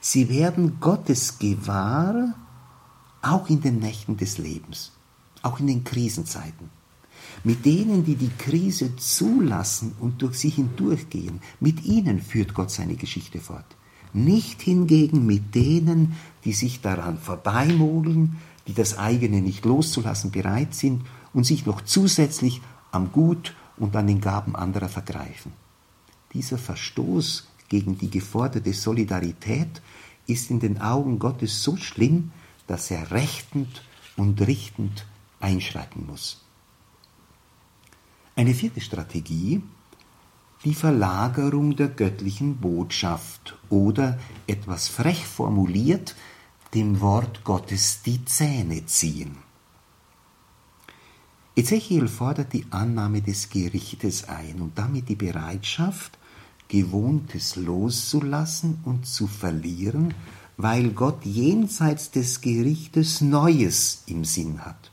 Sie werden Gottes gewahr, auch in den Nächten des Lebens, auch in den Krisenzeiten mit denen, die die Krise zulassen und durch sie hindurchgehen, mit ihnen führt Gott seine Geschichte fort. Nicht hingegen mit denen, die sich daran vorbeimogeln, die das eigene nicht loszulassen bereit sind und sich noch zusätzlich am Gut und an den Gaben anderer vergreifen. Dieser Verstoß gegen die geforderte Solidarität ist in den Augen Gottes so schlimm, dass er rechtend und richtend einschreiten muss. Eine vierte Strategie, die Verlagerung der göttlichen Botschaft oder etwas frech formuliert, dem Wort Gottes die Zähne ziehen. Ezechiel fordert die Annahme des Gerichtes ein und damit die Bereitschaft, Gewohntes loszulassen und zu verlieren, weil Gott jenseits des Gerichtes Neues im Sinn hat.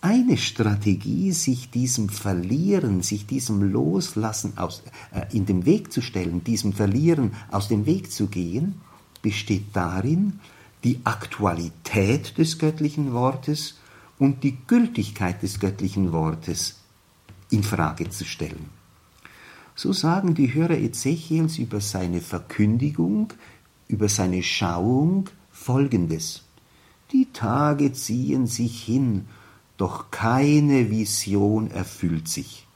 Eine Strategie, sich diesem Verlieren, sich diesem Loslassen aus, äh, in den Weg zu stellen, diesem Verlieren aus dem Weg zu gehen, besteht darin, die Aktualität des göttlichen Wortes und die Gültigkeit des göttlichen Wortes in Frage zu stellen. So sagen die Hörer Ezechiels über seine Verkündigung, über seine Schauung folgendes. Die Tage ziehen sich hin doch keine Vision erfüllt sich.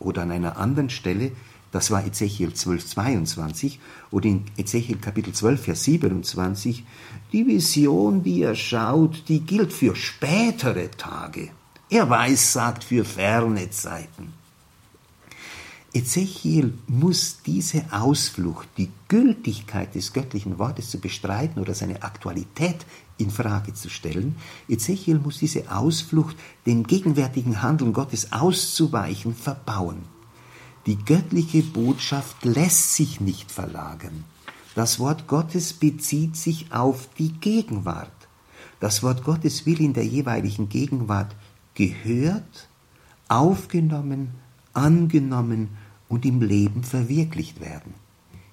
Oder an einer anderen Stelle, das war Ezechiel 12, 22, oder in Ezechiel Kapitel 12, Vers 27, die Vision, die er schaut, die gilt für spätere Tage. Er weiß, sagt für ferne Zeiten. Ezechiel muss diese Ausflucht, die Gültigkeit des göttlichen Wortes zu bestreiten oder seine Aktualität in Frage zu stellen. Ezechiel muss diese Ausflucht, dem gegenwärtigen Handeln Gottes auszuweichen, verbauen. Die göttliche Botschaft lässt sich nicht verlagern. Das Wort Gottes bezieht sich auf die Gegenwart. Das Wort Gottes will in der jeweiligen Gegenwart gehört, aufgenommen, angenommen und im Leben verwirklicht werden.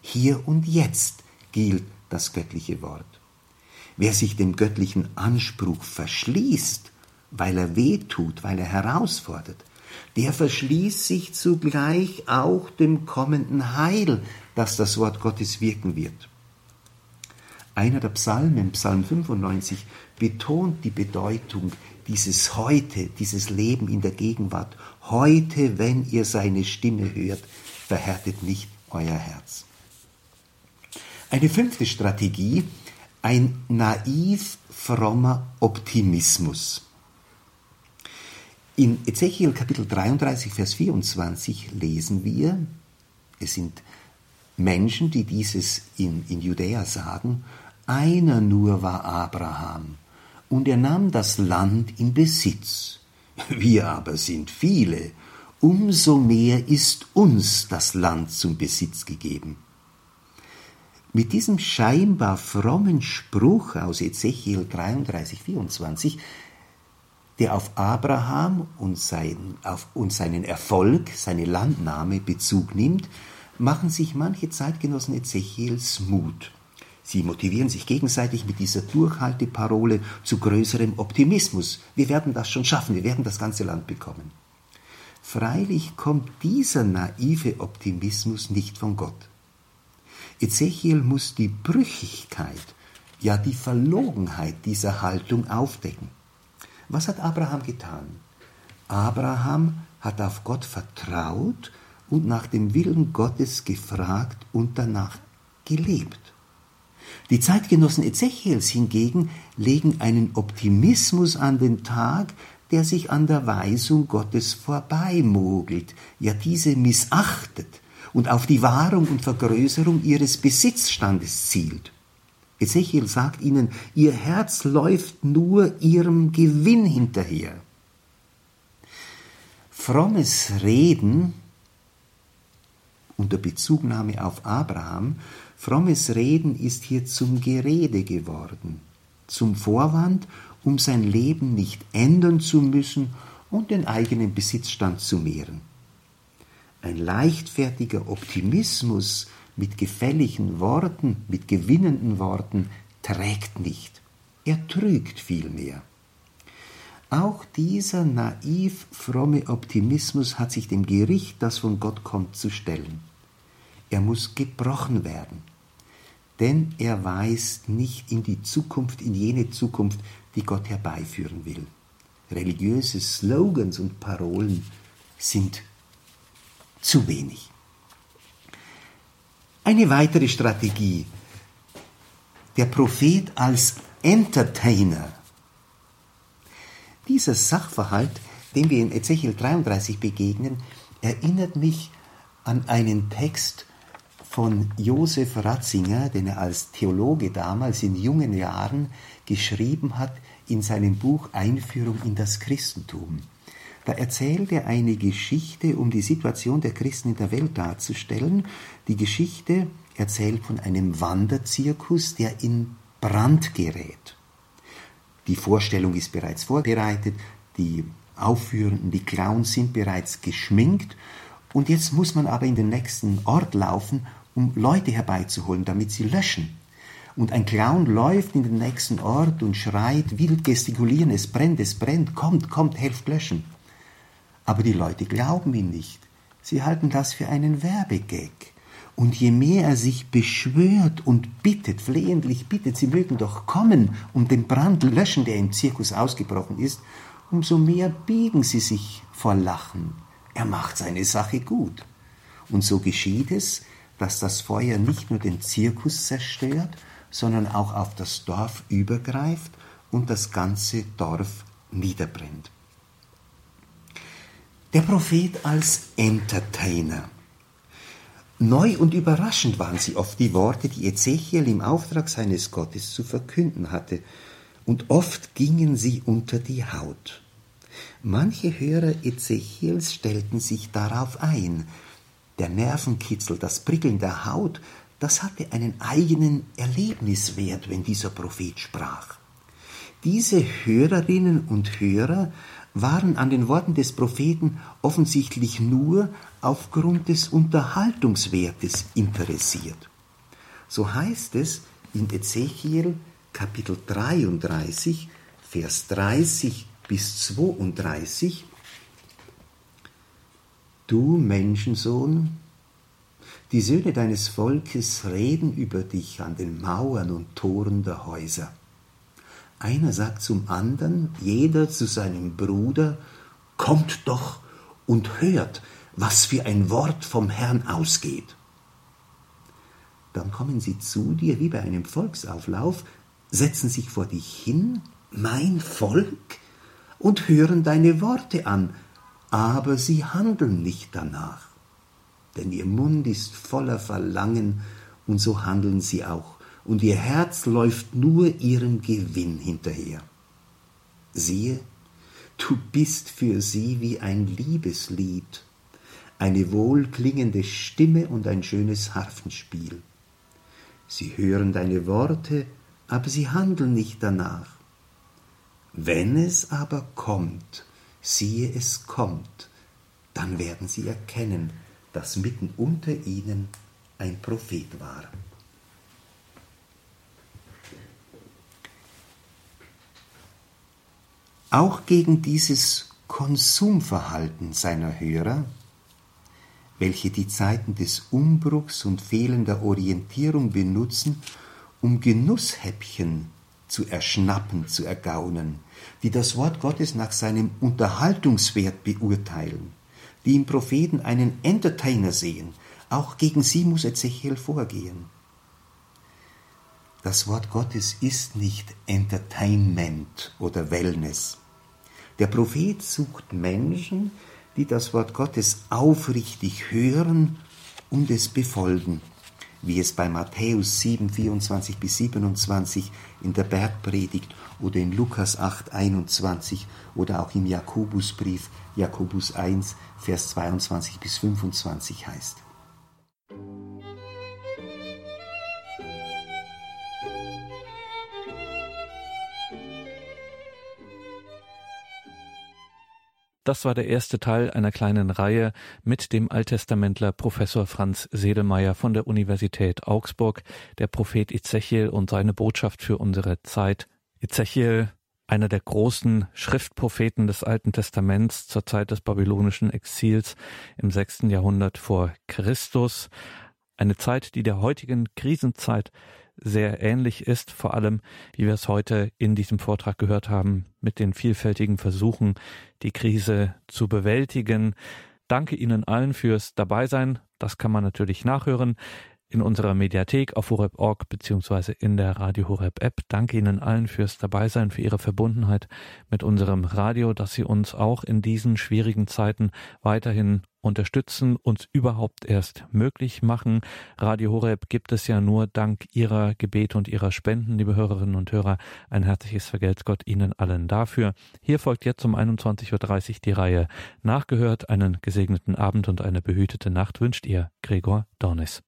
Hier und jetzt gilt das göttliche Wort. Wer sich dem göttlichen Anspruch verschließt, weil er wehtut, weil er herausfordert, der verschließt sich zugleich auch dem kommenden Heil, das das Wort Gottes wirken wird. Einer der Psalmen, Psalm 95, betont die Bedeutung dieses Heute, dieses Leben in der Gegenwart. Heute, wenn ihr seine Stimme hört, verhärtet nicht euer Herz. Eine fünfte Strategie, ein naiv frommer Optimismus. In Ezechiel Kapitel 33, Vers 24 lesen wir, es sind Menschen, die dieses in, in Judäa sagen, einer nur war Abraham, und er nahm das Land in Besitz. Wir aber sind viele, umso mehr ist uns das Land zum Besitz gegeben. Mit diesem scheinbar frommen Spruch aus Ezechiel 33, 24, der auf Abraham und, sein, auf, und seinen Erfolg, seine Landnahme Bezug nimmt, machen sich manche Zeitgenossen Ezechiels Mut. Sie motivieren sich gegenseitig mit dieser Durchhalteparole zu größerem Optimismus. Wir werden das schon schaffen, wir werden das ganze Land bekommen. Freilich kommt dieser naive Optimismus nicht von Gott. Ezechiel muss die Brüchigkeit, ja die Verlogenheit dieser Haltung aufdecken. Was hat Abraham getan? Abraham hat auf Gott vertraut und nach dem Willen Gottes gefragt und danach gelebt. Die Zeitgenossen Ezechiels hingegen legen einen Optimismus an den Tag, der sich an der Weisung Gottes vorbeimogelt, ja diese missachtet und auf die Wahrung und Vergrößerung ihres Besitzstandes zielt. Ezechiel sagt ihnen, ihr Herz läuft nur ihrem Gewinn hinterher. Frommes Reden unter Bezugnahme auf Abraham, frommes Reden ist hier zum Gerede geworden, zum Vorwand, um sein Leben nicht ändern zu müssen und den eigenen Besitzstand zu mehren. Ein leichtfertiger Optimismus mit gefälligen Worten, mit gewinnenden Worten trägt nicht, er trügt vielmehr. Auch dieser naiv fromme Optimismus hat sich dem Gericht, das von Gott kommt, zu stellen. Er muss gebrochen werden, denn er weist nicht in die Zukunft, in jene Zukunft, die Gott herbeiführen will. Religiöse Slogans und Parolen sind zu wenig. Eine weitere Strategie. Der Prophet als Entertainer dieser Sachverhalt, dem wir in Ezechiel 33 begegnen, erinnert mich an einen Text von Josef Ratzinger, den er als Theologe damals in jungen Jahren geschrieben hat in seinem Buch Einführung in das Christentum. Da erzählt er eine Geschichte, um die Situation der Christen in der Welt darzustellen. Die Geschichte erzählt von einem Wanderzirkus, der in Brand gerät. Die Vorstellung ist bereits vorbereitet, die Aufführenden, die Clowns sind bereits geschminkt und jetzt muss man aber in den nächsten Ort laufen, um Leute herbeizuholen, damit sie löschen. Und ein Clown läuft in den nächsten Ort und schreit, wild gestikulieren, es brennt, es brennt, kommt, kommt, helft löschen. Aber die Leute glauben ihn nicht. Sie halten das für einen Werbegag. Und je mehr er sich beschwört und bittet, flehentlich bittet, sie mögen doch kommen und den Brand löschen, der im Zirkus ausgebrochen ist, umso mehr biegen sie sich vor Lachen. Er macht seine Sache gut. Und so geschieht es, dass das Feuer nicht nur den Zirkus zerstört, sondern auch auf das Dorf übergreift und das ganze Dorf niederbrennt. Der Prophet als Entertainer. Neu und überraschend waren sie oft die Worte, die Ezechiel im Auftrag seines Gottes zu verkünden hatte, und oft gingen sie unter die Haut. Manche Hörer Ezechiels stellten sich darauf ein. Der Nervenkitzel, das Prickeln der Haut, das hatte einen eigenen Erlebniswert, wenn dieser Prophet sprach. Diese Hörerinnen und Hörer waren an den Worten des Propheten offensichtlich nur aufgrund des Unterhaltungswertes interessiert. So heißt es in Ezechiel Kapitel 33, Vers 30 bis 32, Du Menschensohn, die Söhne deines Volkes reden über dich an den Mauern und Toren der Häuser. Einer sagt zum anderen, jeder zu seinem Bruder, kommt doch und hört, was für ein Wort vom Herrn ausgeht. Dann kommen sie zu dir wie bei einem Volksauflauf, setzen sich vor dich hin, mein Volk, und hören deine Worte an, aber sie handeln nicht danach. Denn ihr Mund ist voller Verlangen, und so handeln sie auch und ihr Herz läuft nur ihrem Gewinn hinterher. Siehe, du bist für sie wie ein Liebeslied, eine wohlklingende Stimme und ein schönes Harfenspiel. Sie hören deine Worte, aber sie handeln nicht danach. Wenn es aber kommt, siehe es kommt, dann werden sie erkennen, dass mitten unter ihnen ein Prophet war. Auch gegen dieses Konsumverhalten seiner Hörer, welche die Zeiten des Umbruchs und fehlender Orientierung benutzen, um Genusshäppchen zu erschnappen, zu ergaunen, die das Wort Gottes nach seinem Unterhaltungswert beurteilen, die im Propheten einen Entertainer sehen, auch gegen sie muss Ezechiel vorgehen. Das Wort Gottes ist nicht Entertainment oder Wellness. Der Prophet sucht Menschen, die das Wort Gottes aufrichtig hören und es befolgen. wie es bei Matthäus 7, 24 bis 27 in der Bergpredigt oder in Lukas 8, 21 oder auch im Jakobusbrief Jakobus 1, Vers 22 bis 25 heißt. Das war der erste Teil einer kleinen Reihe mit dem Alttestamentler Professor Franz Sedelmeier von der Universität Augsburg, der Prophet Ezechiel und seine Botschaft für unsere Zeit. Ezechiel, einer der großen Schriftpropheten des Alten Testaments zur Zeit des babylonischen Exils im sechsten Jahrhundert vor Christus. Eine Zeit, die der heutigen Krisenzeit sehr ähnlich ist, vor allem, wie wir es heute in diesem Vortrag gehört haben, mit den vielfältigen Versuchen, die Krise zu bewältigen. Danke Ihnen allen fürs Dabeisein. Das kann man natürlich nachhören in unserer Mediathek auf horeb.org beziehungsweise in der Radio Horeb App. Danke Ihnen allen fürs Dabeisein, für Ihre Verbundenheit mit unserem Radio, dass Sie uns auch in diesen schwierigen Zeiten weiterhin unterstützen, uns überhaupt erst möglich machen. Radio Horeb gibt es ja nur dank Ihrer Gebete und Ihrer Spenden, liebe Hörerinnen und Hörer. Ein herzliches Vergelt Gott Ihnen allen dafür. Hier folgt jetzt um 21.30 Uhr die Reihe Nachgehört. Einen gesegneten Abend und eine behütete Nacht wünscht Ihr Gregor Dornis.